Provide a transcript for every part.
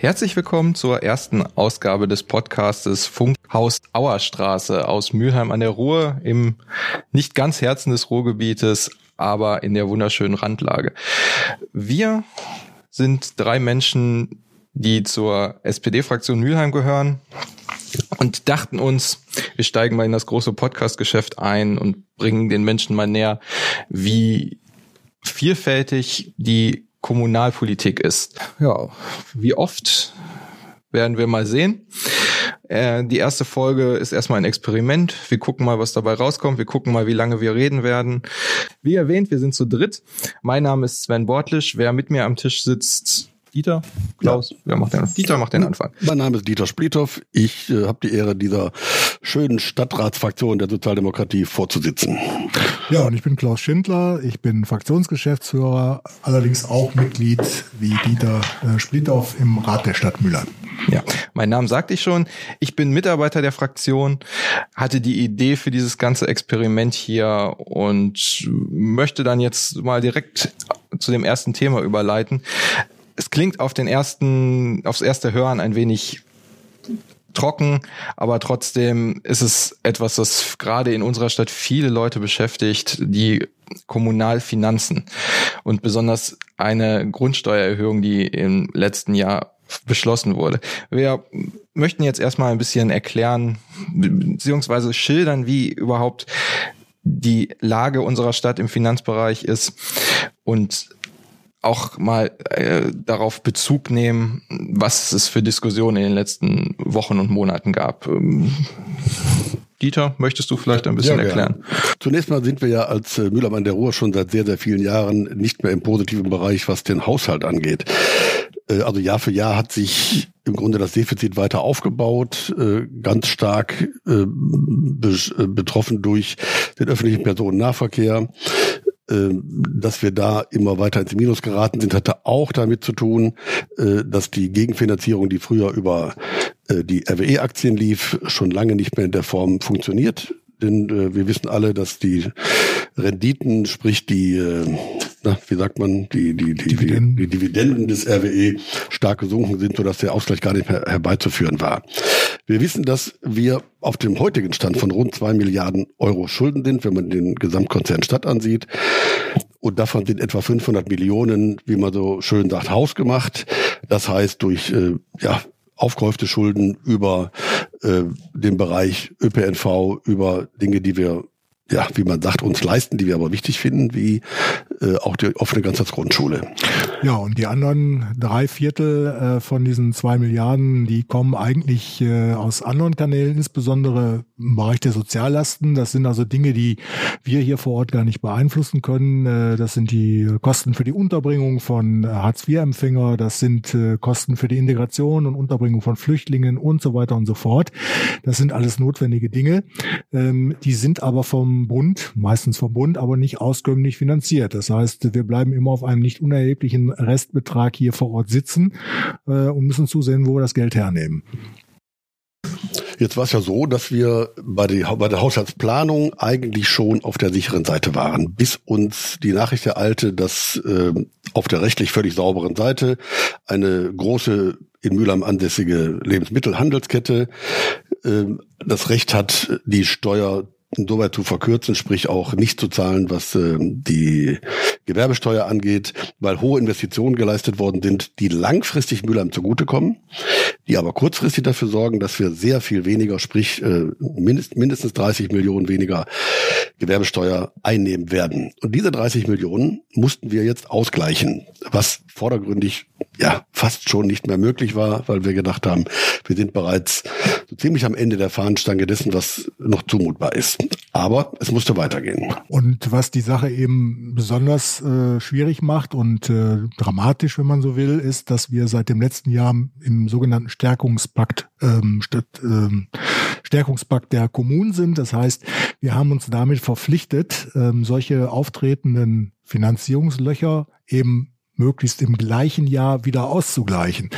Herzlich willkommen zur ersten Ausgabe des Podcastes Funkhaus Auerstraße aus Mülheim an der Ruhr im nicht ganz Herzen des Ruhrgebietes, aber in der wunderschönen Randlage. Wir sind drei Menschen, die zur SPD-Fraktion Mülheim gehören und dachten uns, wir steigen mal in das große Podcast-Geschäft ein und bringen den Menschen mal näher, wie vielfältig die Kommunalpolitik ist. Ja, wie oft werden wir mal sehen. Äh, die erste Folge ist erstmal ein Experiment. Wir gucken mal, was dabei rauskommt. Wir gucken mal, wie lange wir reden werden. Wie erwähnt, wir sind zu dritt. Mein Name ist Sven Bortlisch. Wer mit mir am Tisch sitzt, Dieter, Klaus, ja. wer macht den, Dieter macht den Anfang. Mein Name ist Dieter Splithoff. Ich äh, habe die Ehre, dieser schönen Stadtratsfraktion der Sozialdemokratie vorzusitzen. Ja, und ich bin Klaus Schindler. Ich bin Fraktionsgeschäftsführer, allerdings auch Mitglied wie Dieter äh, Splithoff im Rat der Stadt Müller. Ja, mein Name sagte ich schon. Ich bin Mitarbeiter der Fraktion, hatte die Idee für dieses ganze Experiment hier und möchte dann jetzt mal direkt zu dem ersten Thema überleiten es klingt auf den ersten, aufs erste Hören ein wenig trocken, aber trotzdem ist es etwas, das gerade in unserer Stadt viele Leute beschäftigt, die Kommunalfinanzen und besonders eine Grundsteuererhöhung, die im letzten Jahr beschlossen wurde. Wir möchten jetzt erstmal ein bisschen erklären, beziehungsweise schildern, wie überhaupt die Lage unserer Stadt im Finanzbereich ist und auch mal äh, darauf Bezug nehmen, was es für Diskussionen in den letzten Wochen und Monaten gab. Ähm, Dieter, möchtest du vielleicht ein bisschen ja, erklären? Zunächst mal sind wir ja als äh, Mühlmann der Ruhr schon seit sehr, sehr vielen Jahren nicht mehr im positiven Bereich, was den Haushalt angeht. Äh, also Jahr für Jahr hat sich im Grunde das Defizit weiter aufgebaut, äh, ganz stark äh, betroffen durch den öffentlichen Personennahverkehr. Ähm, dass wir da immer weiter ins Minus geraten sind, hatte auch damit zu tun, äh, dass die Gegenfinanzierung, die früher über äh, die RWE-Aktien lief, schon lange nicht mehr in der Form funktioniert. Denn äh, wir wissen alle, dass die Renditen, sprich die, na, wie sagt man, die, die, die, Dividenden. die, die Dividenden des RWE stark gesunken sind, sodass der Ausgleich gar nicht mehr herbeizuführen war. Wir wissen, dass wir auf dem heutigen Stand von rund zwei Milliarden Euro Schulden sind, wenn man den Gesamtkonzern Stadt ansieht. Und davon sind etwa 500 Millionen, wie man so schön sagt, hausgemacht. Das heißt, durch äh, ja, aufgehäufte Schulden über äh, den Bereich ÖPNV, über Dinge, die wir ja, wie man sagt, uns leisten, die wir aber wichtig finden, wie äh, auch die offene Ganztagsgrundschule. Ja, und die anderen drei Viertel äh, von diesen zwei Milliarden, die kommen eigentlich äh, aus anderen Kanälen, insbesondere im Bereich der Soziallasten. Das sind also Dinge, die wir hier vor Ort gar nicht beeinflussen können. Äh, das sind die Kosten für die Unterbringung von Hartz-IV-Empfänger, das sind äh, Kosten für die Integration und Unterbringung von Flüchtlingen und so weiter und so fort. Das sind alles notwendige Dinge. Ähm, die sind aber vom Bund, meistens vom Bund, aber nicht auskömmlich finanziert. Das heißt, wir bleiben immer auf einem nicht unerheblichen Restbetrag hier vor Ort sitzen äh, und müssen zusehen, wo wir das Geld hernehmen. Jetzt war es ja so, dass wir bei, die, bei der Haushaltsplanung eigentlich schon auf der sicheren Seite waren, bis uns die Nachricht ereilte, dass äh, auf der rechtlich völlig sauberen Seite eine große in Mülheim ansässige Lebensmittelhandelskette äh, das Recht hat, die Steuer insoweit zu verkürzen, sprich auch nicht zu zahlen, was äh, die Gewerbesteuer angeht, weil hohe Investitionen geleistet worden sind, die langfristig Mülheim zugutekommen, die aber kurzfristig dafür sorgen, dass wir sehr viel weniger, sprich äh, mindest, mindestens 30 Millionen weniger Gewerbesteuer einnehmen werden. Und diese 30 Millionen mussten wir jetzt ausgleichen, was vordergründig ja fast schon nicht mehr möglich war, weil wir gedacht haben, wir sind bereits so ziemlich am Ende der Fahnenstange dessen, was noch zumutbar ist. Aber es musste weitergehen. Und was die Sache eben besonders äh, schwierig macht und äh, dramatisch, wenn man so will, ist, dass wir seit dem letzten Jahr im sogenannten Stärkungspakt ähm, statt, ähm, Stärkungspakt der Kommunen sind. Das heißt, wir haben uns damit verpflichtet, ähm, solche auftretenden Finanzierungslöcher eben möglichst im gleichen Jahr wieder auszugleichen.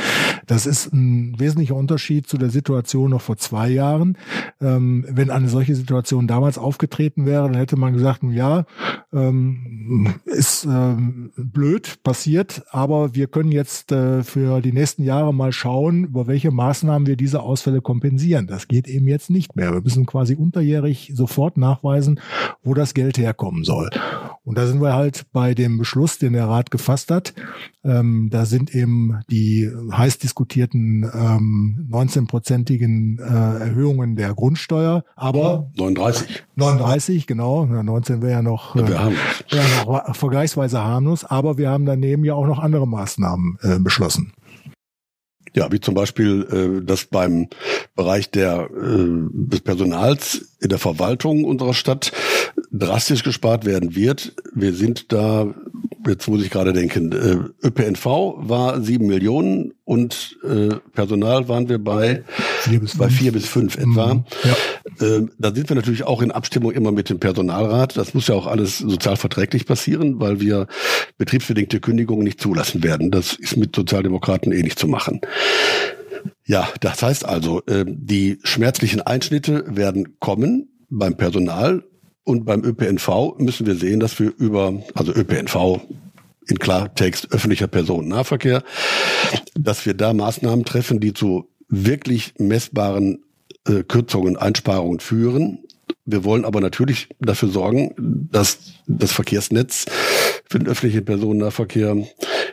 Das ist ein wesentlicher Unterschied zu der Situation noch vor zwei Jahren. Ähm, wenn eine solche Situation damals aufgetreten wäre, dann hätte man gesagt, ja, ähm, ist ähm, blöd, passiert, aber wir können jetzt äh, für die nächsten Jahre mal schauen, über welche Maßnahmen wir diese Ausfälle kompensieren. Das geht eben jetzt nicht mehr. Wir müssen quasi unterjährig sofort nachweisen, wo das Geld herkommen soll. Und da sind wir halt bei dem Beschluss, den der Rat gefasst hat. Ähm, da sind eben die heiß diskutierten ähm, 19-prozentigen äh, Erhöhungen der Grundsteuer, aber 39. 39, genau. 19 wäre ja noch, äh, wäre noch vergleichsweise harmlos, aber wir haben daneben ja auch noch andere Maßnahmen äh, beschlossen. Ja, wie zum Beispiel, äh, dass beim Bereich der, äh, des Personals in der Verwaltung unserer Stadt drastisch gespart werden wird. Wir sind da jetzt muss ich gerade denken, äh, ÖPNV war sieben Millionen und äh, Personal waren wir bei vier bis bei vier bis fünf etwa. Mhm, ja. äh, da sind wir natürlich auch in Abstimmung immer mit dem Personalrat. Das muss ja auch alles sozial verträglich passieren, weil wir betriebsbedingte Kündigungen nicht zulassen werden. Das ist mit Sozialdemokraten eh nicht zu machen. Ja, das heißt also, äh, die schmerzlichen Einschnitte werden kommen beim Personal und beim ÖPNV müssen wir sehen, dass wir über, also ÖPNV in Klartext öffentlicher Personennahverkehr, dass wir da Maßnahmen treffen, die zu wirklich messbaren äh, Kürzungen, Einsparungen führen. Wir wollen aber natürlich dafür sorgen, dass das Verkehrsnetz für den öffentlichen Personennahverkehr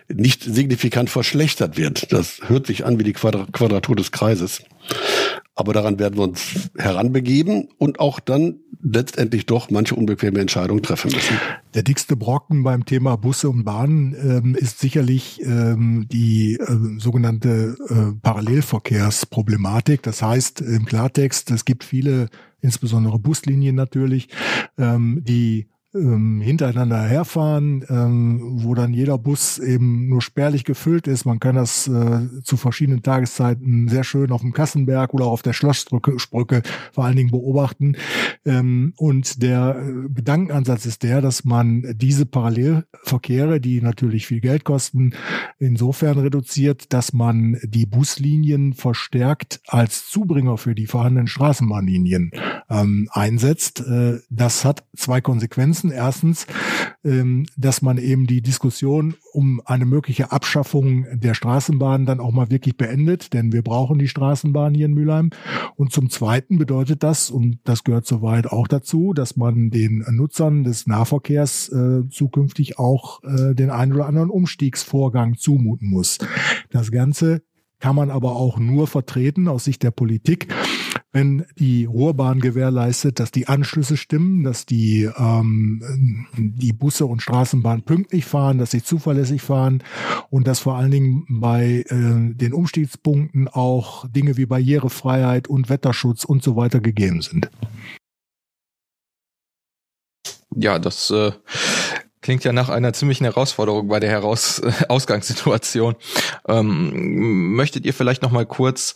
nicht signifikant verschlechtert wird. Das hört sich an wie die Quadratur des Kreises. Aber daran werden wir uns heranbegeben und auch dann letztendlich doch manche unbequeme Entscheidungen treffen müssen. Der dickste Brocken beim Thema Busse und Bahnen ähm, ist sicherlich ähm, die äh, sogenannte äh, Parallelverkehrsproblematik. Das heißt im Klartext, es gibt viele, insbesondere Buslinien natürlich, ähm, die ähm, hintereinander herfahren, ähm, wo dann jeder Bus eben nur spärlich gefüllt ist. Man kann das äh, zu verschiedenen Tageszeiten sehr schön auf dem Kassenberg oder auf der Schlossbrücke vor allen Dingen beobachten. Ähm, und der äh, Gedankenansatz ist der, dass man diese Parallelverkehre, die natürlich viel Geld kosten, insofern reduziert, dass man die Buslinien verstärkt als Zubringer für die vorhandenen Straßenbahnlinien ähm, einsetzt. Äh, das hat zwei Konsequenzen. Nutzen. Erstens, ähm, dass man eben die Diskussion um eine mögliche Abschaffung der Straßenbahn dann auch mal wirklich beendet, denn wir brauchen die Straßenbahn hier in Mülheim. Und zum Zweiten bedeutet das, und das gehört soweit auch dazu, dass man den Nutzern des Nahverkehrs äh, zukünftig auch äh, den einen oder anderen Umstiegsvorgang zumuten muss. Das Ganze kann man aber auch nur vertreten aus Sicht der Politik, wenn die Ruhrbahn gewährleistet, dass die Anschlüsse stimmen, dass die, ähm, die Busse und Straßenbahnen pünktlich fahren, dass sie zuverlässig fahren und dass vor allen Dingen bei äh, den Umstiegspunkten auch Dinge wie Barrierefreiheit und Wetterschutz und so weiter gegeben sind. Ja, das äh, klingt ja nach einer ziemlichen Herausforderung bei der Heraus Ausgangssituation. Ähm, möchtet ihr vielleicht noch mal kurz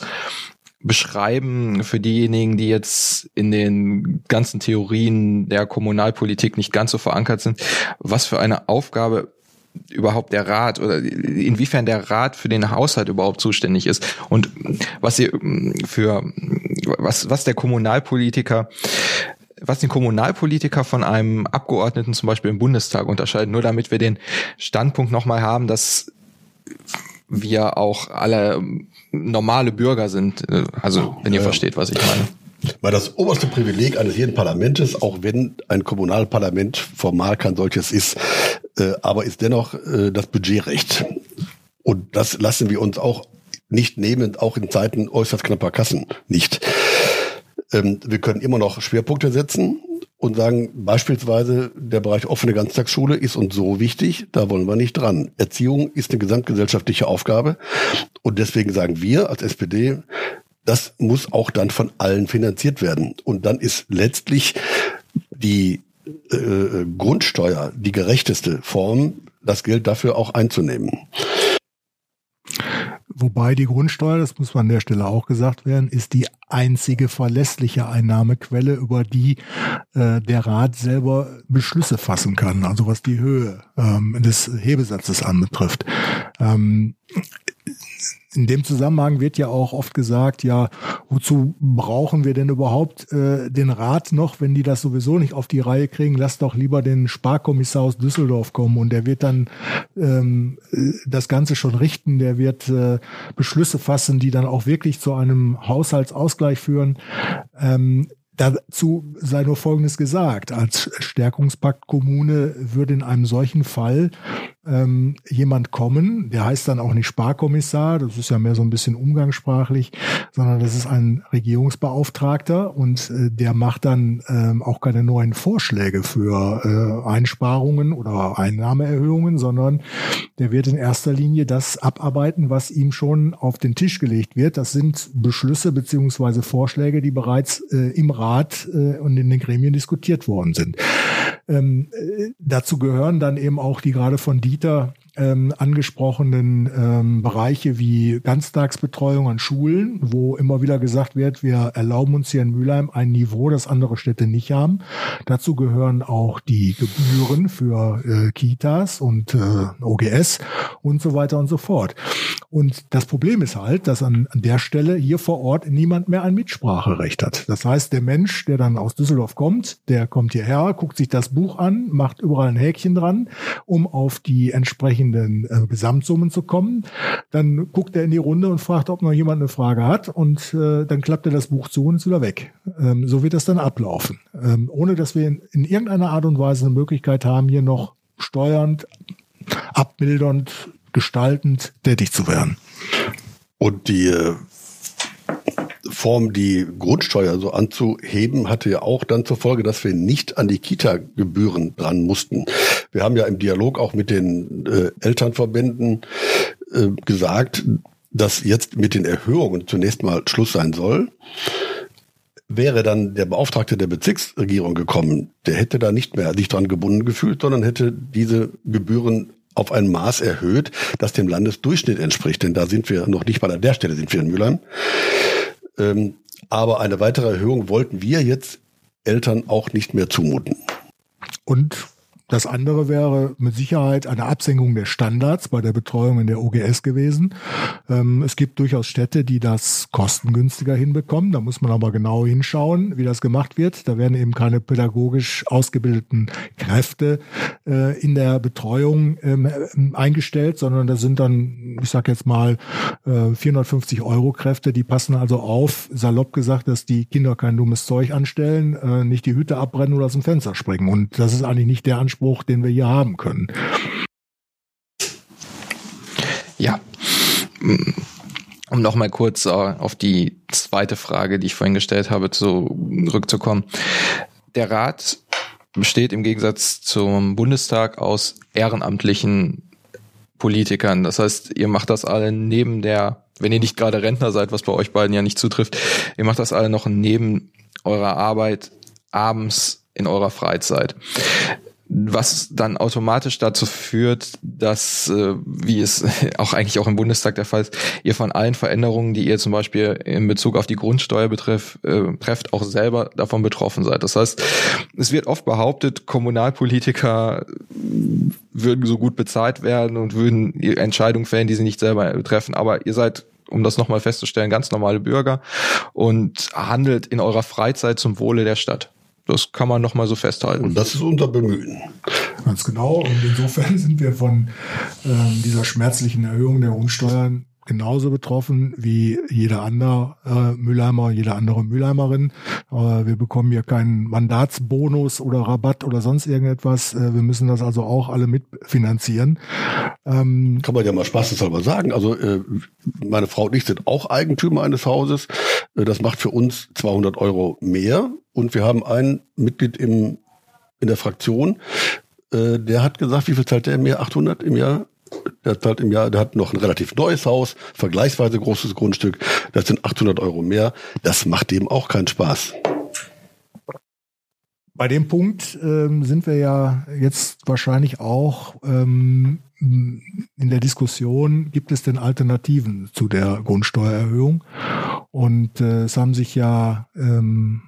beschreiben für diejenigen, die jetzt in den ganzen Theorien der Kommunalpolitik nicht ganz so verankert sind, was für eine Aufgabe überhaupt der Rat oder inwiefern der Rat für den Haushalt überhaupt zuständig ist und was ihr für was was der Kommunalpolitiker was den Kommunalpolitiker von einem Abgeordneten zum Beispiel im Bundestag unterscheidet, nur damit wir den Standpunkt nochmal haben, dass wir auch alle normale Bürger sind. Also, wenn ihr ja. versteht, was ich meine. Weil das oberste Privileg eines jeden Parlamentes, auch wenn ein Kommunalparlament formal kein solches ist, äh, aber ist dennoch äh, das Budgetrecht. Und das lassen wir uns auch nicht nehmen, auch in Zeiten äußerst knapper Kassen nicht. Ähm, wir können immer noch Schwerpunkte setzen und sagen, beispielsweise der Bereich offene Ganztagsschule ist uns so wichtig, da wollen wir nicht dran. Erziehung ist eine gesamtgesellschaftliche Aufgabe und deswegen sagen wir als SPD, das muss auch dann von allen finanziert werden. Und dann ist letztlich die äh, Grundsteuer die gerechteste Form, das Geld dafür auch einzunehmen. Wobei die Grundsteuer, das muss man an der Stelle auch gesagt werden, ist die einzige verlässliche Einnahmequelle, über die äh, der Rat selber Beschlüsse fassen kann, also was die Höhe ähm, des Hebesatzes anbetrifft. Ähm, in dem Zusammenhang wird ja auch oft gesagt, ja, wozu brauchen wir denn überhaupt äh, den Rat noch, wenn die das sowieso nicht auf die Reihe kriegen? Lass doch lieber den Sparkommissar aus Düsseldorf kommen und der wird dann ähm, das Ganze schon richten, der wird äh, Beschlüsse fassen, die dann auch wirklich zu einem Haushaltsausgleich führen. Ähm, Dazu sei nur Folgendes gesagt. Als Stärkungspakt Kommune würde in einem solchen Fall ähm, jemand kommen, der heißt dann auch nicht Sparkommissar, das ist ja mehr so ein bisschen umgangssprachlich, sondern das ist ein Regierungsbeauftragter und äh, der macht dann ähm, auch keine neuen Vorschläge für äh, Einsparungen oder Einnahmeerhöhungen, sondern der wird in erster Linie das abarbeiten, was ihm schon auf den Tisch gelegt wird. Das sind Beschlüsse beziehungsweise Vorschläge, die bereits äh, im Rat äh, und in den Gremien diskutiert worden sind. Ähm, äh, dazu gehören dann eben auch die gerade von Dieter ähm, angesprochenen ähm, Bereiche wie Ganztagsbetreuung an Schulen, wo immer wieder gesagt wird, wir erlauben uns hier in Mülheim ein Niveau, das andere Städte nicht haben. Dazu gehören auch die Gebühren für äh, Kitas und äh, OGS und so weiter und so fort. Und das Problem ist halt, dass an, an der Stelle hier vor Ort niemand mehr ein Mitspracherecht hat. Das heißt, der Mensch, der dann aus Düsseldorf kommt, der kommt hierher, guckt sich das Buch an, macht überall ein Häkchen dran, um auf die entsprechenden entsprechenden äh, Gesamtsummen zu kommen. Dann guckt er in die Runde und fragt, ob noch jemand eine Frage hat und äh, dann klappt er das Buch zu und ist wieder weg. Ähm, so wird das dann ablaufen, ähm, ohne dass wir in, in irgendeiner Art und Weise eine Möglichkeit haben, hier noch steuernd, abmildernd, gestaltend tätig zu werden. Und die äh, Form, die Grundsteuer so anzuheben, hatte ja auch dann zur Folge, dass wir nicht an die Kita-Gebühren dran mussten. Wir haben ja im Dialog auch mit den äh, Elternverbänden äh, gesagt, dass jetzt mit den Erhöhungen zunächst mal Schluss sein soll. Wäre dann der Beauftragte der Bezirksregierung gekommen, der hätte da nicht mehr sich dran gebunden gefühlt, sondern hätte diese Gebühren auf ein Maß erhöht, das dem Landesdurchschnitt entspricht. Denn da sind wir noch nicht mal an der Stelle, sind wir in Mülheim. Ähm, aber eine weitere Erhöhung wollten wir jetzt Eltern auch nicht mehr zumuten. Und das andere wäre mit Sicherheit eine Absenkung der Standards bei der Betreuung in der OGS gewesen. Ähm, es gibt durchaus Städte, die das kostengünstiger hinbekommen. Da muss man aber genau hinschauen, wie das gemacht wird. Da werden eben keine pädagogisch ausgebildeten Kräfte äh, in der Betreuung ähm, eingestellt, sondern das sind dann, ich sage jetzt mal, äh, 450 Euro Kräfte. Die passen also auf, salopp gesagt, dass die Kinder kein dummes Zeug anstellen, äh, nicht die Hüte abbrennen oder aus dem Fenster springen. Und das ist eigentlich nicht der Anspruch, Anspruch, den wir hier haben können. Ja. Um nochmal kurz äh, auf die zweite Frage, die ich vorhin gestellt habe, zurückzukommen. Der Rat besteht im Gegensatz zum Bundestag aus ehrenamtlichen Politikern. Das heißt, ihr macht das alle neben der, wenn ihr nicht gerade Rentner seid, was bei euch beiden ja nicht zutrifft, ihr macht das alle noch neben eurer Arbeit abends in eurer Freizeit was dann automatisch dazu führt, dass, äh, wie es auch eigentlich auch im Bundestag der Fall ist, ihr von allen Veränderungen, die ihr zum Beispiel in Bezug auf die Grundsteuer betreff, äh, trefft, auch selber davon betroffen seid. Das heißt, es wird oft behauptet, Kommunalpolitiker würden so gut bezahlt werden und würden Entscheidungen fällen, die sie nicht selber betreffen. Aber ihr seid um das nochmal festzustellen, ganz normale Bürger und handelt in eurer Freizeit zum Wohle der Stadt. Das kann man noch mal so festhalten. Und das ist unser Bemühen. Ganz genau. Und insofern sind wir von ähm, dieser schmerzlichen Erhöhung der Umsteuern genauso betroffen wie jeder andere äh, Mülheimer, jede andere Mülheimerin. Äh, wir bekommen hier keinen Mandatsbonus oder Rabatt oder sonst irgendetwas. Äh, wir müssen das also auch alle mitfinanzieren. Ähm, Kann man ja mal spaßeshalber sagen. Also äh, meine Frau und ich sind auch Eigentümer eines Hauses. Äh, das macht für uns 200 Euro mehr und wir haben ein Mitglied im, in der Fraktion, äh, der hat gesagt, wie viel zahlt der im Jahr? 800 im Jahr? Der zahlt im Jahr, der hat noch ein relativ neues Haus, vergleichsweise großes Grundstück. Das sind 800 Euro mehr. Das macht dem auch keinen Spaß. Bei dem Punkt ähm, sind wir ja jetzt wahrscheinlich auch ähm, in der Diskussion, gibt es denn Alternativen zu der Grundsteuererhöhung? Und äh, es haben sich ja ähm,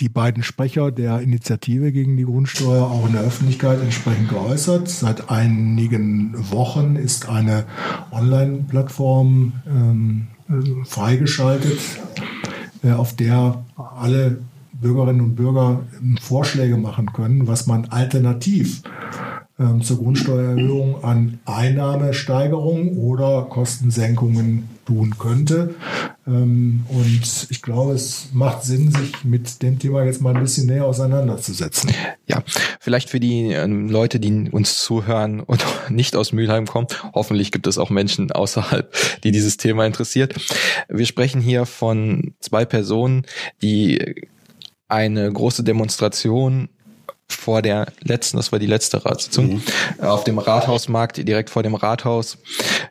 die beiden Sprecher der Initiative gegen die Grundsteuer auch in der Öffentlichkeit entsprechend geäußert. Seit einigen Wochen ist eine Online-Plattform ähm, freigeschaltet, äh, auf der alle Bürgerinnen und Bürger Vorschläge machen können, was man alternativ ähm, zur Grundsteuererhöhung an Einnahmesteigerung oder Kostensenkungen tun könnte. Ähm, und ich glaube, es macht Sinn, sich mit dem Thema jetzt mal ein bisschen näher auseinanderzusetzen. Ja, vielleicht für die ähm, Leute, die uns zuhören und nicht aus Mülheim kommen, hoffentlich gibt es auch Menschen außerhalb, die dieses Thema interessiert. Wir sprechen hier von zwei Personen, die eine große Demonstration vor der letzten, das war die letzte Ratssitzung, mhm. auf dem Rathausmarkt, direkt vor dem Rathaus,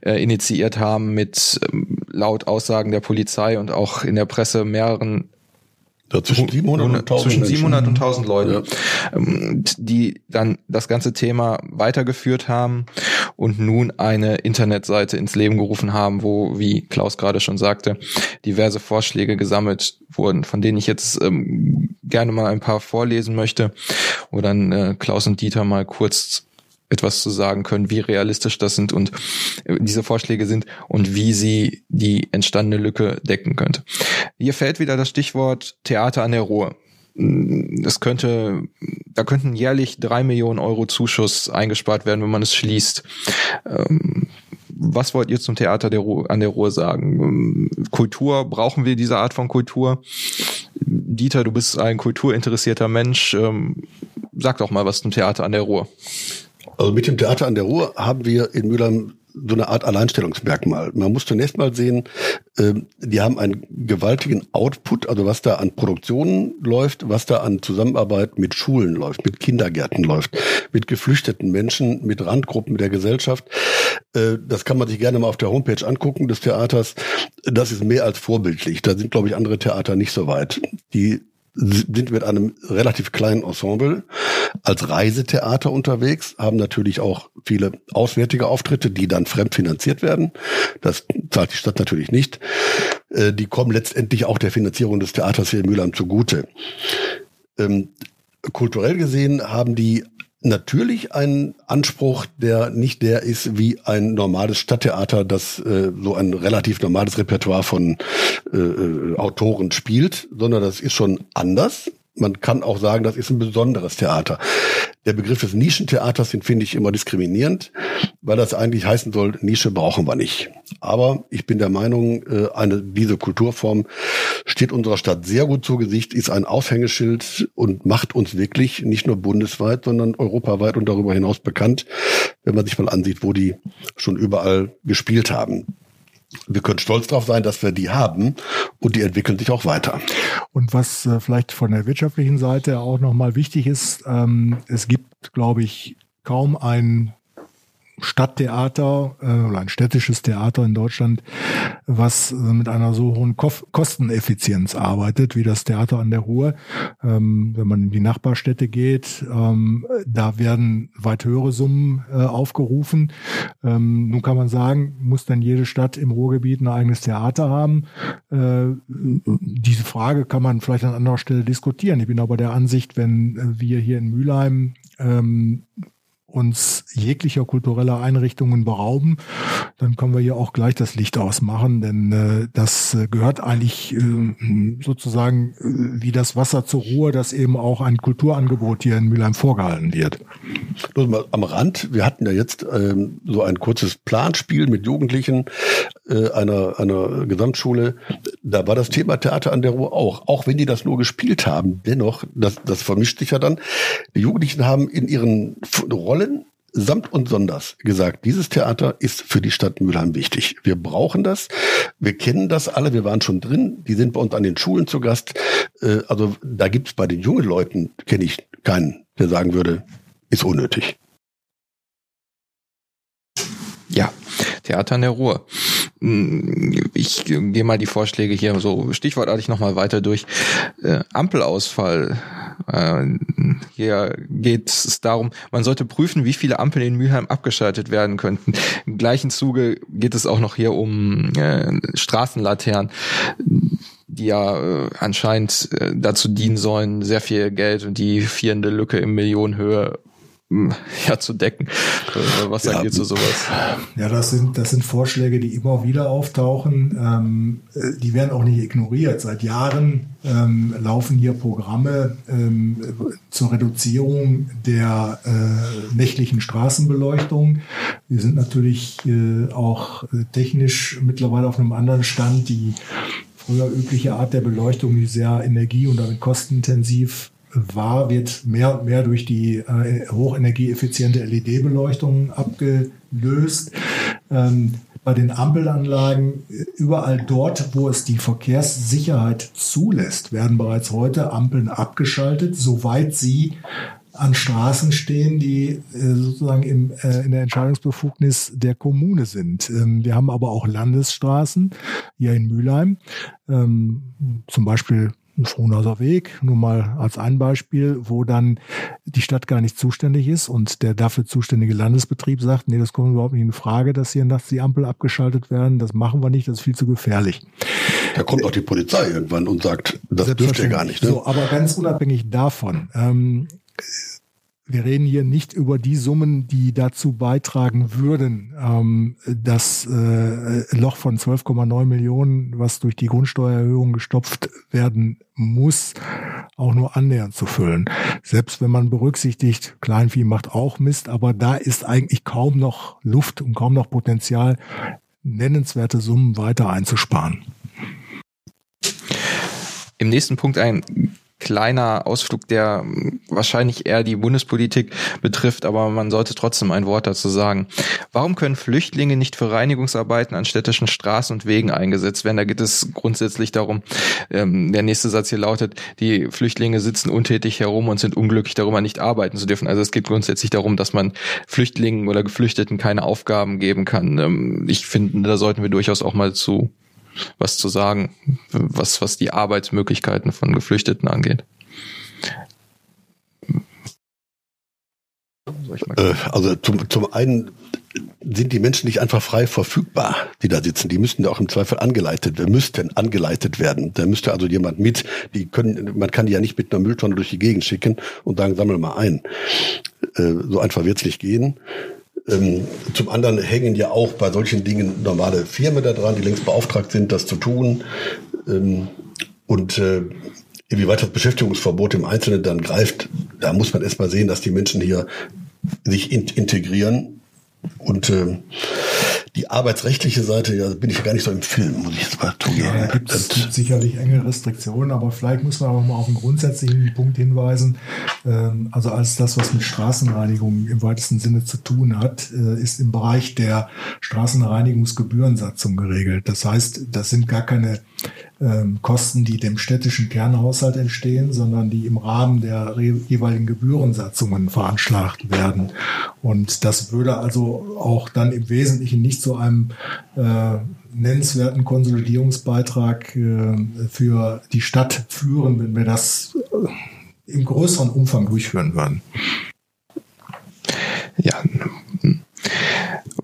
äh, initiiert haben mit ähm, laut Aussagen der Polizei und auch in der Presse mehreren ja, zwischen 700 und 1000 zwischen 700 und 1000 Leute, ja. Ähm, die dann das ganze Thema weitergeführt haben und nun eine Internetseite ins Leben gerufen haben, wo, wie Klaus gerade schon sagte, diverse Vorschläge gesammelt wurden, von denen ich jetzt ähm, gerne mal ein paar vorlesen möchte, wo dann äh, Klaus und Dieter mal kurz etwas zu sagen können, wie realistisch das sind und äh, diese Vorschläge sind und wie sie die entstandene Lücke decken könnte. Hier fällt wieder das Stichwort Theater an der Ruhr. Mm, es könnte, da könnten jährlich drei Millionen Euro Zuschuss eingespart werden, wenn man es schließt. Ähm, was wollt ihr zum Theater der Ruhr, an der Ruhr sagen? Kultur, brauchen wir diese Art von Kultur? Dieter, du bist ein kulturinteressierter Mensch. Ähm, sag doch mal was zum Theater an der Ruhr. Also mit dem Theater an der Ruhr haben wir in Mülheim so eine Art Alleinstellungsmerkmal. Man muss zunächst mal sehen, äh, die haben einen gewaltigen Output, also was da an Produktionen läuft, was da an Zusammenarbeit mit Schulen läuft, mit Kindergärten läuft, mit geflüchteten Menschen, mit Randgruppen der Gesellschaft. Äh, das kann man sich gerne mal auf der Homepage angucken des Theaters. Das ist mehr als vorbildlich. Da sind, glaube ich, andere Theater nicht so weit. Die sind mit einem relativ kleinen Ensemble als Reisetheater unterwegs, haben natürlich auch viele auswärtige Auftritte, die dann fremdfinanziert werden. Das zahlt die Stadt natürlich nicht. Äh, die kommen letztendlich auch der Finanzierung des Theaters hier in Mülheim zugute. Ähm, kulturell gesehen haben die natürlich einen Anspruch, der nicht der ist wie ein normales Stadttheater, das äh, so ein relativ normales Repertoire von äh, äh Autoren spielt, sondern das ist schon anders man kann auch sagen, das ist ein besonderes Theater. Der Begriff des Nischentheaters, den finde ich immer diskriminierend, weil das eigentlich heißen soll, Nische brauchen wir nicht. Aber ich bin der Meinung, äh, eine, diese Kulturform steht unserer Stadt sehr gut zu Gesicht, ist ein Aufhängeschild und macht uns wirklich nicht nur bundesweit, sondern europaweit und darüber hinaus bekannt, wenn man sich mal ansieht, wo die schon überall gespielt haben wir können stolz darauf sein, dass wir die haben und die entwickeln sich auch weiter. Und was äh, vielleicht von der wirtschaftlichen Seite auch nochmal wichtig ist, ähm, es gibt, glaube ich, kaum ein Stadttheater äh, oder ein städtisches Theater in Deutschland, was äh, mit einer so hohen Kof Kosteneffizienz arbeitet wie das Theater an der Ruhr. Ähm, wenn man in die Nachbarstädte geht, ähm, da werden weit höhere Summen äh, aufgerufen. Ähm, nun kann man sagen, muss dann jede Stadt im Ruhrgebiet ein eigenes Theater haben? Äh, diese Frage kann man vielleicht an anderer Stelle diskutieren. Ich bin aber der Ansicht, wenn wir hier in Mülheim ähm, uns jeglicher kultureller Einrichtungen berauben, dann können wir hier auch gleich das Licht ausmachen, denn äh, das äh, gehört eigentlich äh, sozusagen äh, wie das Wasser zur Ruhe, dass eben auch ein Kulturangebot hier in Mülheim vorgehalten wird. Nur mal am Rand, wir hatten ja jetzt ähm, so ein kurzes Planspiel mit Jugendlichen äh, einer, einer Gesamtschule. Da war das Thema Theater an der Ruhe auch, auch wenn die das nur gespielt haben. Dennoch, das, das vermischt sich ja dann. Die Jugendlichen haben in ihren Rollen samt und sonders gesagt, dieses Theater ist für die Stadt Mülheim wichtig. Wir brauchen das. Wir kennen das alle. Wir waren schon drin. Die sind bei uns an den Schulen zu Gast. Äh, also da gibt es bei den jungen Leuten, kenne ich keinen, der sagen würde, ist unnötig. Ja, Theater in der Ruhr. Hm, ich gehe mal die Vorschläge hier so stichwortartig nochmal weiter durch. Äh, Ampelausfall äh, hier geht es darum, man sollte prüfen, wie viele Ampeln in Mülheim abgeschaltet werden könnten. Im gleichen Zuge geht es auch noch hier um äh, Straßenlaternen die ja äh, anscheinend äh, dazu dienen sollen, sehr viel Geld und die vierende Lücke in Millionenhöhe ja, zu decken. Äh, was sagt ja, ihr zu sowas? Ja, das sind, das sind Vorschläge, die immer wieder auftauchen. Ähm, äh, die werden auch nicht ignoriert. Seit Jahren ähm, laufen hier Programme ähm, zur Reduzierung der äh, nächtlichen Straßenbeleuchtung. Wir sind natürlich äh, auch äh, technisch mittlerweile auf einem anderen Stand. Die früher übliche Art der Beleuchtung, die sehr energie- und damit kostenintensiv war, wird mehr und mehr durch die äh, hochenergieeffiziente LED-Beleuchtung abgelöst. Ähm, bei den Ampelanlagen, überall dort, wo es die Verkehrssicherheit zulässt, werden bereits heute Ampeln abgeschaltet, soweit sie an Straßen stehen, die äh, sozusagen im, äh, in der Entscheidungsbefugnis der Kommune sind. Ähm, wir haben aber auch Landesstraßen hier in Mülheim, ähm, zum Beispiel Frohnhauser Weg, nur mal als ein Beispiel, wo dann die Stadt gar nicht zuständig ist und der dafür zuständige Landesbetrieb sagt, nee, das kommt überhaupt nicht in Frage, dass hier nachts die Ampel abgeschaltet werden, das machen wir nicht, das ist viel zu gefährlich. Da kommt auch die Polizei irgendwann und sagt, das dürft ihr gar nicht. Ne? So, aber ganz unabhängig davon, ähm, wir reden hier nicht über die Summen, die dazu beitragen würden, ähm, das äh, Loch von 12,9 Millionen, was durch die Grundsteuererhöhung gestopft werden muss, auch nur annähernd zu füllen. Selbst wenn man berücksichtigt, Kleinvieh macht auch Mist, aber da ist eigentlich kaum noch Luft und kaum noch Potenzial, nennenswerte Summen weiter einzusparen. Im nächsten Punkt ein kleiner Ausflug, der wahrscheinlich eher die Bundespolitik betrifft, aber man sollte trotzdem ein Wort dazu sagen. Warum können Flüchtlinge nicht für Reinigungsarbeiten an städtischen Straßen und Wegen eingesetzt werden? Da geht es grundsätzlich darum, ähm, der nächste Satz hier lautet, die Flüchtlinge sitzen untätig herum und sind unglücklich darüber, nicht arbeiten zu dürfen. Also es geht grundsätzlich darum, dass man Flüchtlingen oder Geflüchteten keine Aufgaben geben kann. Ähm, ich finde, da sollten wir durchaus auch mal zu was zu sagen, was, was die Arbeitsmöglichkeiten von Geflüchteten angeht. Äh, also zum, zum einen sind die Menschen nicht einfach frei verfügbar, die da sitzen. Die müssten ja auch im Zweifel angeleitet werden, müssten angeleitet werden. Da müsste also jemand mit, die können, man kann die ja nicht mit einer Mülltonne durch die Gegend schicken und sagen, sammel mal ein. Äh, so einfach wird's nicht gehen. Ähm, zum anderen hängen ja auch bei solchen Dingen normale Firmen da dran, die längst beauftragt sind, das zu tun. Ähm, und äh, inwieweit das Beschäftigungsverbot im Einzelnen dann greift, da muss man erstmal sehen, dass die Menschen hier sich in integrieren. Und äh, die arbeitsrechtliche Seite, ja, bin ich gar nicht so im Film, muss ich jetzt mal tun. Ja, da gibt es sicherlich enge Restriktionen, aber vielleicht muss man aber mal auf einen grundsätzlichen Punkt hinweisen. Ähm, also alles das, was mit Straßenreinigung im weitesten Sinne zu tun hat, äh, ist im Bereich der Straßenreinigungsgebührensatzung geregelt. Das heißt, das sind gar keine ähm, Kosten, die dem städtischen Kernhaushalt entstehen, sondern die im Rahmen der jeweiligen Gebührensatzungen veranschlagt werden. Und das würde also auch dann im Wesentlichen nicht zu einem äh, nennenswerten Konsolidierungsbeitrag äh, für die Stadt führen, wenn wir das äh, im größeren Umfang durchführen würden. Ja,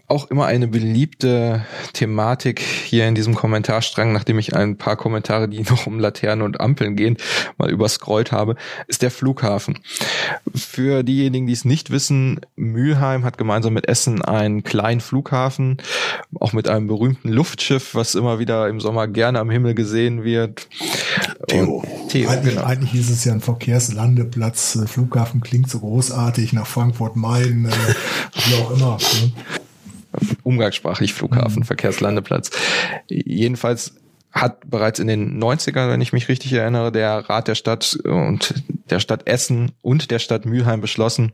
auch immer eine beliebte Thematik hier in diesem Kommentarstrang, nachdem ich ein paar Kommentare, die noch um Laternen und Ampeln gehen, mal überscrollt habe, ist der Flughafen. Für diejenigen, die es nicht wissen, Mülheim hat gemeinsam mit Essen einen kleinen Flughafen, auch mit einem berühmten Luftschiff, was immer wieder im Sommer gerne am Himmel gesehen wird. Theo. Theo eigentlich, genau. eigentlich ist es ja ein Verkehrslandeplatz. Flughafen klingt so großartig nach Frankfurt Main, äh, wie auch immer. Ne? Umgangssprachlich Flughafen, mhm. Verkehrslandeplatz. Jedenfalls hat bereits in den 90ern, wenn ich mich richtig erinnere, der Rat der Stadt und der Stadt Essen und der Stadt Mülheim beschlossen,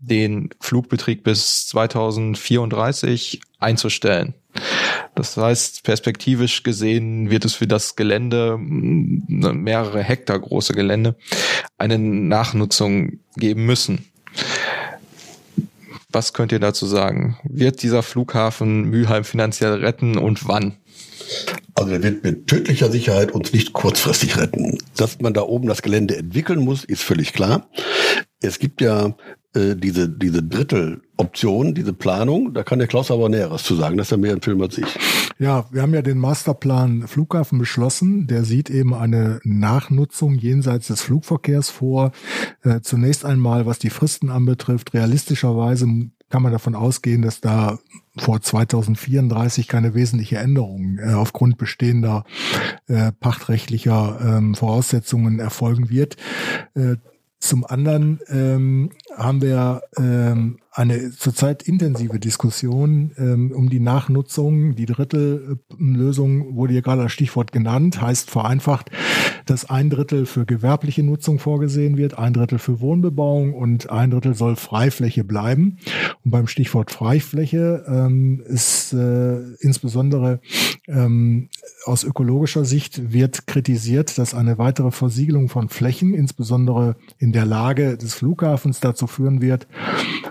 den Flugbetrieb bis 2034 einzustellen. Das heißt, perspektivisch gesehen wird es für das Gelände, mehrere Hektar große Gelände, eine Nachnutzung geben müssen. Was könnt ihr dazu sagen? Wird dieser Flughafen Mülheim finanziell retten und wann? Also er wird mit tödlicher Sicherheit uns nicht kurzfristig retten. Dass man da oben das Gelände entwickeln muss, ist völlig klar. Es gibt ja äh, diese, diese Dritteloption, diese Planung, da kann der Klaus aber Näheres zu sagen, dass er mehr im Film als ich. Ja, wir haben ja den Masterplan Flughafen beschlossen. Der sieht eben eine Nachnutzung jenseits des Flugverkehrs vor. Äh, zunächst einmal, was die Fristen anbetrifft, realistischerweise kann man davon ausgehen, dass da vor 2034 keine wesentliche Änderung äh, aufgrund bestehender äh, pachtrechtlicher ähm, Voraussetzungen erfolgen wird. Äh, zum anderen ähm, haben wir ähm, eine zurzeit intensive Diskussion ähm, um die Nachnutzung. Die Drittellösung wurde hier gerade als Stichwort genannt, heißt vereinfacht, dass ein Drittel für gewerbliche Nutzung vorgesehen wird, ein Drittel für Wohnbebauung und ein Drittel soll Freifläche bleiben. Und beim Stichwort Freifläche ähm, ist äh, insbesondere ähm, aus ökologischer Sicht wird kritisiert, dass eine weitere Versiegelung von Flächen, insbesondere in der Lage des Flughafens, dazu führen wird,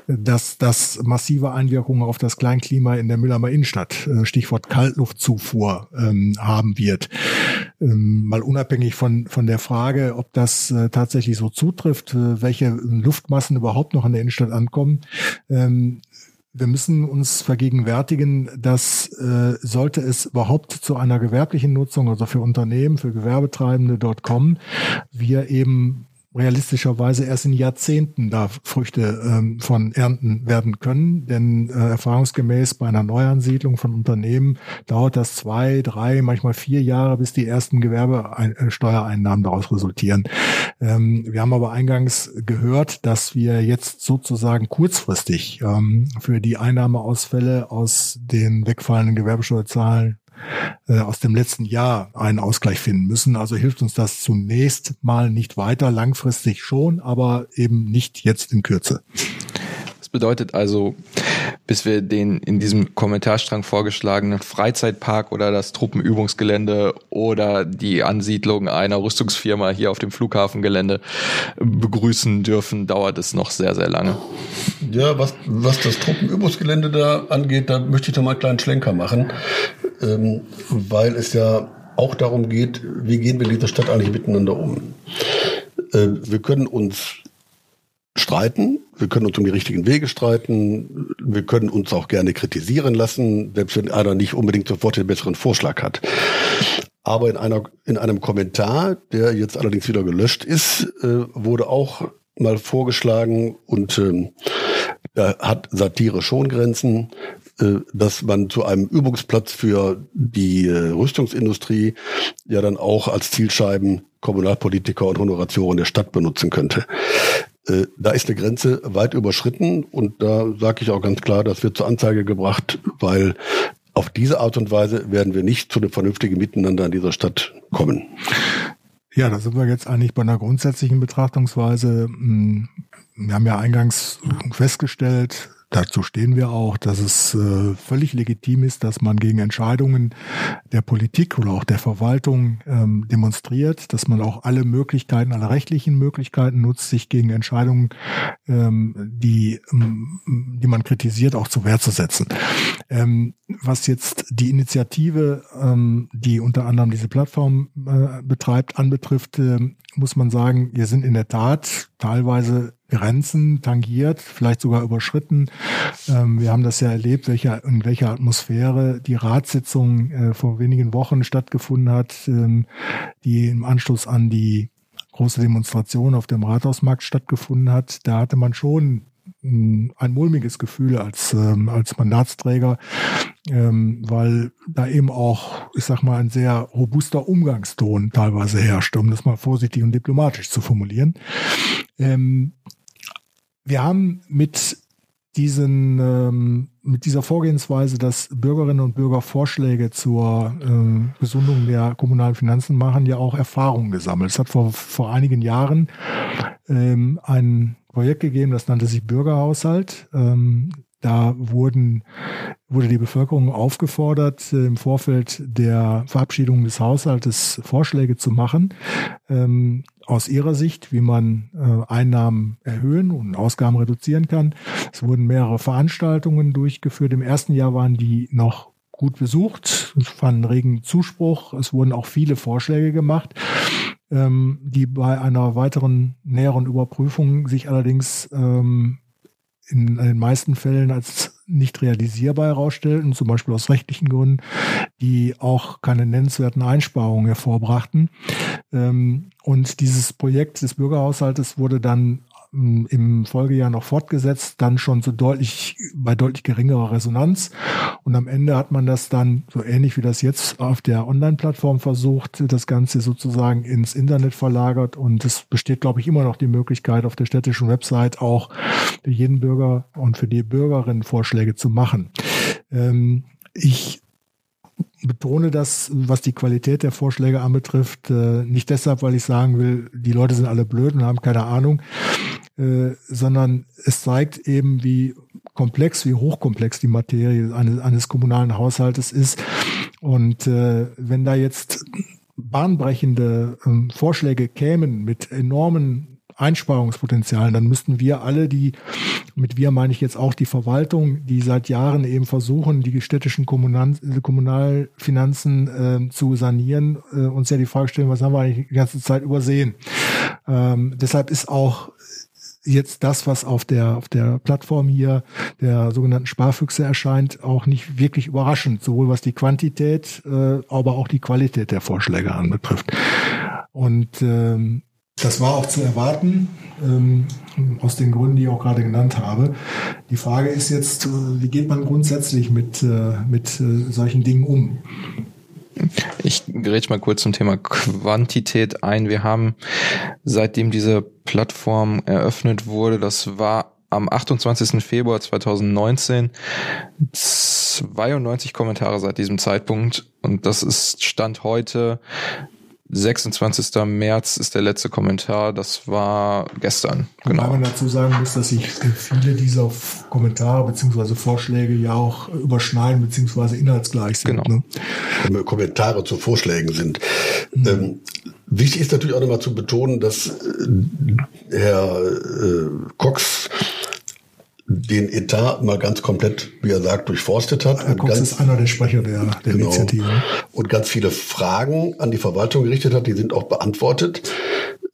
dass das massive Einwirkungen auf das Kleinklima in der Mülheimer Innenstadt, äh, Stichwort Kaltluftzufuhr, ähm, haben wird. Ähm, mal unabhängig von, von der Frage, ob das äh, tatsächlich so zutrifft, äh, welche Luftmassen überhaupt noch in der Innenstadt ankommen. Ähm, wir müssen uns vergegenwärtigen, dass äh, sollte es überhaupt zu einer gewerblichen Nutzung, also für Unternehmen, für Gewerbetreibende dort kommen, wir eben realistischerweise erst in Jahrzehnten da Früchte ähm, von ernten werden können. Denn äh, erfahrungsgemäß bei einer Neuansiedlung von Unternehmen dauert das zwei, drei, manchmal vier Jahre, bis die ersten Gewerbesteuereinnahmen daraus resultieren. Ähm, wir haben aber eingangs gehört, dass wir jetzt sozusagen kurzfristig ähm, für die Einnahmeausfälle aus den wegfallenden Gewerbesteuerzahlen äh, aus dem letzten Jahr einen Ausgleich finden müssen. Also hilft uns das zunächst mal nicht weiter, langfristig schon, aber eben nicht jetzt in Kürze. Bedeutet also, bis wir den in diesem Kommentarstrang vorgeschlagenen Freizeitpark oder das Truppenübungsgelände oder die Ansiedlung einer Rüstungsfirma hier auf dem Flughafengelände begrüßen dürfen, dauert es noch sehr, sehr lange. Ja, was, was das Truppenübungsgelände da angeht, da möchte ich noch mal einen kleinen Schlenker machen, ähm, weil es ja auch darum geht, wie gehen wir in dieser Stadt eigentlich miteinander um. Äh, wir können uns streiten. Wir können uns um die richtigen Wege streiten. Wir können uns auch gerne kritisieren lassen, selbst wenn einer nicht unbedingt sofort den besseren Vorschlag hat. Aber in einer, in einem Kommentar, der jetzt allerdings wieder gelöscht ist, äh, wurde auch mal vorgeschlagen und ähm, da hat Satire schon Grenzen, äh, dass man zu einem Übungsplatz für die äh, Rüstungsindustrie ja dann auch als Zielscheiben Kommunalpolitiker und Honoratioren der Stadt benutzen könnte. Äh, da ist eine Grenze weit überschritten und da sage ich auch ganz klar, das wird zur Anzeige gebracht, weil auf diese Art und Weise werden wir nicht zu einem vernünftigen Miteinander in dieser Stadt kommen. Ja, da sind wir jetzt eigentlich bei einer grundsätzlichen Betrachtungsweise. Hm, wir haben ja eingangs festgestellt, Dazu stehen wir auch, dass es äh, völlig legitim ist, dass man gegen Entscheidungen der Politik oder auch der Verwaltung ähm, demonstriert, dass man auch alle Möglichkeiten, alle rechtlichen Möglichkeiten nutzt, sich gegen Entscheidungen, ähm, die, ähm, die man kritisiert, auch zur Wehr zu setzen. Ähm, was jetzt die Initiative, ähm, die unter anderem diese Plattform äh, betreibt, anbetrifft, äh, muss man sagen, wir sind in der Tat teilweise Grenzen tangiert, vielleicht sogar überschritten. Ähm, wir haben das ja erlebt, welcher, in welcher Atmosphäre die Ratssitzung äh, vor wenigen Wochen stattgefunden hat, ähm, die im Anschluss an die große Demonstration auf dem Rathausmarkt stattgefunden hat. Da hatte man schon ein mulmiges Gefühl als, ähm, als Mandatsträger, ähm, weil da eben auch, ich sag mal, ein sehr robuster Umgangston teilweise herrscht, um das mal vorsichtig und diplomatisch zu formulieren. Ähm, wir haben mit diesen ähm, mit dieser Vorgehensweise, dass Bürgerinnen und Bürger Vorschläge zur äh, Gesundung der kommunalen Finanzen machen, ja auch Erfahrungen gesammelt. Es hat vor, vor einigen Jahren ähm, ein Projekt gegeben, das nannte sich Bürgerhaushalt. Ähm, da wurden, wurde die Bevölkerung aufgefordert, im Vorfeld der Verabschiedung des Haushaltes Vorschläge zu machen, ähm, aus ihrer Sicht, wie man äh, Einnahmen erhöhen und Ausgaben reduzieren kann. Es wurden mehrere Veranstaltungen durchgeführt. Im ersten Jahr waren die noch gut besucht, es fanden regen Zuspruch, es wurden auch viele Vorschläge gemacht ähm, die bei einer weiteren näheren Überprüfung sich allerdings ähm, in den meisten Fällen als nicht realisierbar herausstellten, zum Beispiel aus rechtlichen Gründen, die auch keine nennenswerten Einsparungen hervorbrachten. Ähm, und dieses Projekt des Bürgerhaushaltes wurde dann im Folgejahr noch fortgesetzt, dann schon so deutlich, bei deutlich geringerer Resonanz. Und am Ende hat man das dann, so ähnlich wie das jetzt auf der Online-Plattform versucht, das Ganze sozusagen ins Internet verlagert. Und es besteht, glaube ich, immer noch die Möglichkeit, auf der städtischen Website auch für jeden Bürger und für die Bürgerin Vorschläge zu machen. Ähm, ich betone das, was die Qualität der Vorschläge anbetrifft, äh, nicht deshalb, weil ich sagen will, die Leute sind alle blöd und haben keine Ahnung, äh, sondern es zeigt eben, wie komplex, wie hochkomplex die Materie eines, eines kommunalen Haushaltes ist. Und äh, wenn da jetzt bahnbrechende ähm, Vorschläge kämen mit enormen Einsparungspotenzialen, dann müssten wir alle, die, mit wir meine ich jetzt auch die Verwaltung, die seit Jahren eben versuchen, die städtischen Kommunal Kommunalfinanzen äh, zu sanieren, äh, uns ja die Frage stellen, was haben wir eigentlich die ganze Zeit übersehen. Ähm, deshalb ist auch jetzt das, was auf der, auf der Plattform hier der sogenannten Sparfüchse erscheint, auch nicht wirklich überraschend, sowohl was die Quantität, äh, aber auch die Qualität der Vorschläge anbetrifft. Und ähm, das war auch zu erwarten, ähm, aus den Gründen, die ich auch gerade genannt habe. Die Frage ist jetzt, äh, wie geht man grundsätzlich mit, äh, mit äh, solchen Dingen um? Ich gerät mal kurz zum Thema Quantität ein. Wir haben, seitdem diese Plattform eröffnet wurde, das war am 28. Februar 2019, 92 Kommentare seit diesem Zeitpunkt. Und das ist Stand heute 26. März ist der letzte Kommentar. Das war gestern. Genau. Weil man dazu sagen muss, dass sich viele dieser Kommentare bzw. Vorschläge ja auch überschneiden bzw. inhaltsgleich sind. Genau. Ne? Kommentare zu Vorschlägen sind. Mhm. Ähm, wichtig ist natürlich auch nochmal zu betonen, dass äh, Herr äh, Cox den Etat mal ganz komplett, wie er sagt, durchforstet hat. Herr ganz, ist einer der Sprecher der, der genau, Initiative. Und ganz viele Fragen an die Verwaltung gerichtet hat, die sind auch beantwortet.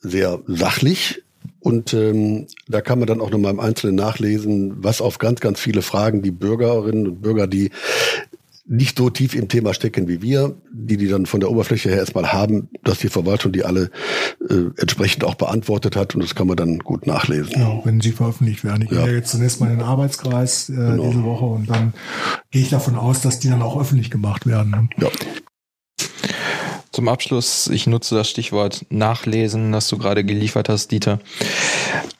Sehr sachlich. Und ähm, da kann man dann auch nochmal im Einzelnen nachlesen, was auf ganz, ganz viele Fragen die Bürgerinnen und Bürger, die nicht so tief im Thema stecken wie wir, die die dann von der Oberfläche her erstmal haben, dass die Verwaltung die alle äh, entsprechend auch beantwortet hat und das kann man dann gut nachlesen. Ja, wenn sie veröffentlicht werden. Ich ja. gehe jetzt zunächst mal in den Arbeitskreis äh, genau. diese Woche und dann gehe ich davon aus, dass die dann auch öffentlich gemacht werden. Ja. Zum Abschluss, ich nutze das Stichwort Nachlesen, das du gerade geliefert hast, Dieter.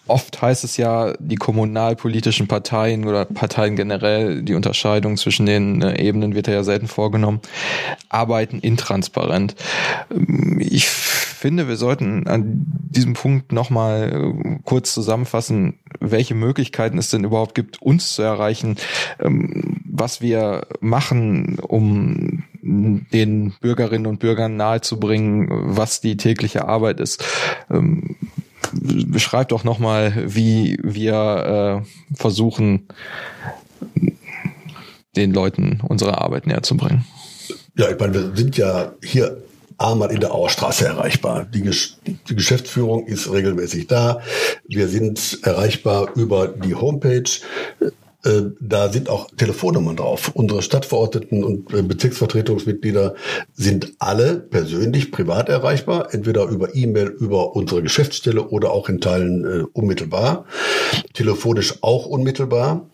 Oft heißt es ja, die kommunalpolitischen Parteien oder Parteien generell, die Unterscheidung zwischen den äh, Ebenen wird ja selten vorgenommen, arbeiten intransparent. Ich finde, wir sollten an diesem Punkt nochmal äh, kurz zusammenfassen, welche Möglichkeiten es denn überhaupt gibt, uns zu erreichen, ähm, was wir machen, um den Bürgerinnen und Bürgern nahezubringen, was die tägliche Arbeit ist. Ähm, beschreib doch nochmal, wie wir äh, versuchen, den Leuten unsere Arbeit näher zu bringen. Ja, ich meine, wir sind ja hier einmal in der Auerstraße erreichbar. Die, Gesch die, Geschäftsführung ist regelmäßig da. Wir sind erreichbar über die Homepage. Äh, da sind auch Telefonnummern drauf. Unsere Stadtverordneten und äh, Bezirksvertretungsmitglieder sind alle persönlich privat erreichbar, entweder über E-Mail, über unsere Geschäftsstelle oder auch in Teilen äh, unmittelbar. Telefonisch auch unmittelbar,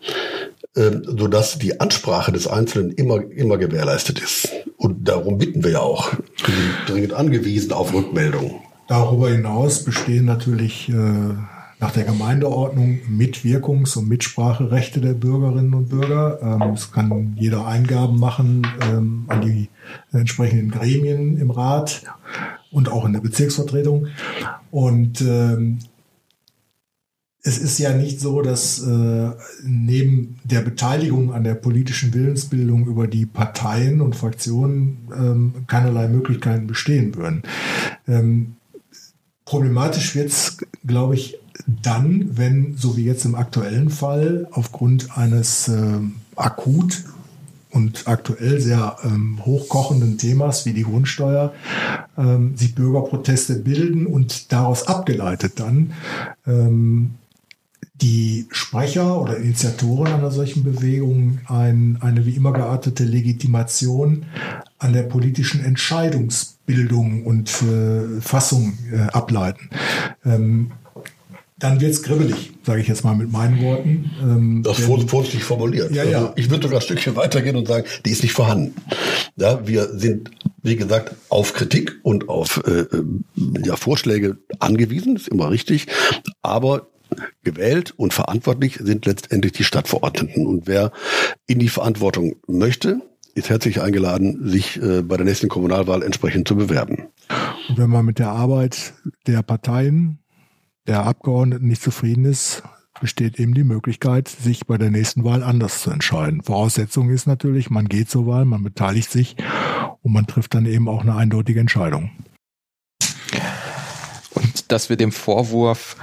äh, sodass die Ansprache des Einzelnen immer, immer gewährleistet ist. Und darum bitten wir ja auch. Wir sind dringend angewiesen auf Rückmeldungen. Darüber hinaus bestehen natürlich äh nach der Gemeindeordnung Mitwirkungs- und Mitspracherechte der Bürgerinnen und Bürger. Ähm, es kann jeder Eingaben machen ähm, an die entsprechenden Gremien im Rat und auch in der Bezirksvertretung. Und ähm, es ist ja nicht so, dass äh, neben der Beteiligung an der politischen Willensbildung über die Parteien und Fraktionen keinerlei Möglichkeiten bestehen würden. Problematisch wird es, glaube ich, dann, wenn, so wie jetzt im aktuellen Fall, aufgrund eines äh, akut und aktuell sehr ähm, hochkochenden Themas wie die Grundsteuer ähm, sich Bürgerproteste bilden und daraus abgeleitet dann ähm, die Sprecher oder Initiatoren einer solchen Bewegung ein, eine wie immer geartete Legitimation an der politischen Entscheidungsbildung und äh, Fassung äh, ableiten. Ähm, dann wird's kribbelig, sage ich jetzt mal mit meinen Worten. Ähm, das ist vorsichtig formuliert. Ja, ja. Also ich würde sogar ein Stückchen weitergehen und sagen, die ist nicht vorhanden. Ja, wir sind, wie gesagt, auf Kritik und auf äh, äh ja, Vorschläge angewiesen, ist immer richtig. Aber gewählt und verantwortlich sind letztendlich die Stadtverordneten. Und wer in die Verantwortung möchte, ist herzlich eingeladen, sich äh, bei der nächsten Kommunalwahl entsprechend zu bewerben. Und wenn man mit der Arbeit der Parteien, der Abgeordneten nicht zufrieden ist, besteht eben die Möglichkeit, sich bei der nächsten Wahl anders zu entscheiden. Voraussetzung ist natürlich, man geht zur Wahl, man beteiligt sich und man trifft dann eben auch eine eindeutige Entscheidung. Und dass wir dem Vorwurf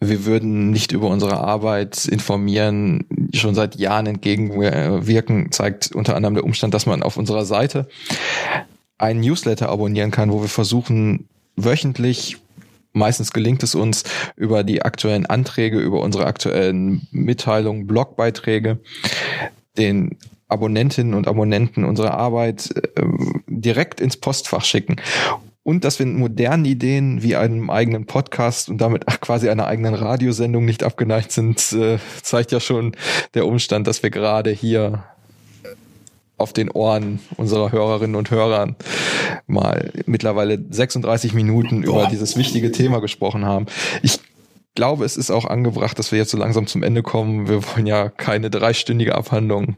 wir würden nicht über unsere Arbeit informieren, schon seit Jahren entgegenwirken, zeigt unter anderem der Umstand, dass man auf unserer Seite einen Newsletter abonnieren kann, wo wir versuchen, wöchentlich Meistens gelingt es uns über die aktuellen Anträge, über unsere aktuellen Mitteilungen, Blogbeiträge, den Abonnentinnen und Abonnenten unsere Arbeit äh, direkt ins Postfach schicken. Und dass wir modernen Ideen wie einem eigenen Podcast und damit quasi einer eigenen Radiosendung nicht abgeneigt sind, äh, zeigt ja schon der Umstand, dass wir gerade hier auf den Ohren unserer Hörerinnen und Hörer mal mittlerweile 36 Minuten Boah. über dieses wichtige Thema gesprochen haben. Ich glaube, es ist auch angebracht, dass wir jetzt so langsam zum Ende kommen. Wir wollen ja keine dreistündige Abhandlung,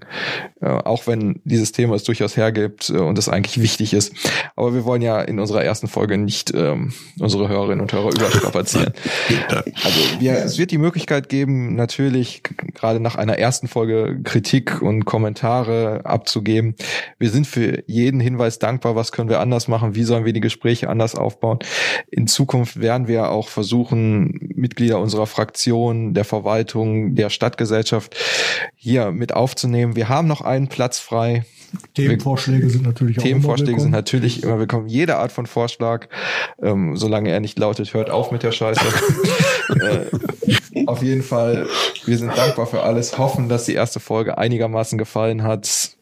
äh, auch wenn dieses Thema es durchaus hergibt äh, und es eigentlich wichtig ist. Aber wir wollen ja in unserer ersten Folge nicht ähm, unsere Hörerinnen und Hörer überstrapazieren. also wir, es wird die Möglichkeit geben, natürlich gerade nach einer ersten Folge Kritik und Kommentare abzugeben. Wir sind für jeden Hinweis dankbar. Was können wir anders machen? Wie sollen wir die Gespräche anders aufbauen? In Zukunft werden wir auch versuchen, Mitglieder Mitglieder unserer Fraktion, der Verwaltung, der Stadtgesellschaft hier mit aufzunehmen. Wir haben noch einen Platz frei. Themenvorschläge sind natürlich auch Themenvorschläge sind natürlich immer willkommen. Jede Art von Vorschlag, ähm, solange er nicht lautet, hört auf mit der Scheiße. äh, auf jeden Fall, wir sind dankbar für alles, hoffen, dass die erste Folge einigermaßen gefallen hat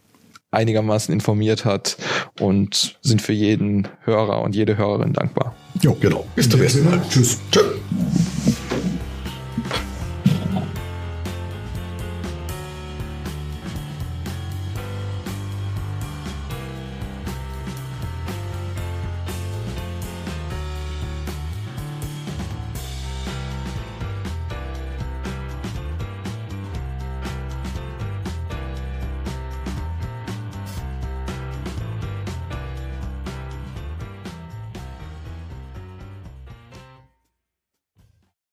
einigermaßen informiert hat und sind für jeden Hörer und jede Hörerin dankbar. Jo, genau. Bis zum nächsten Mal. Tschüss. Tschüss.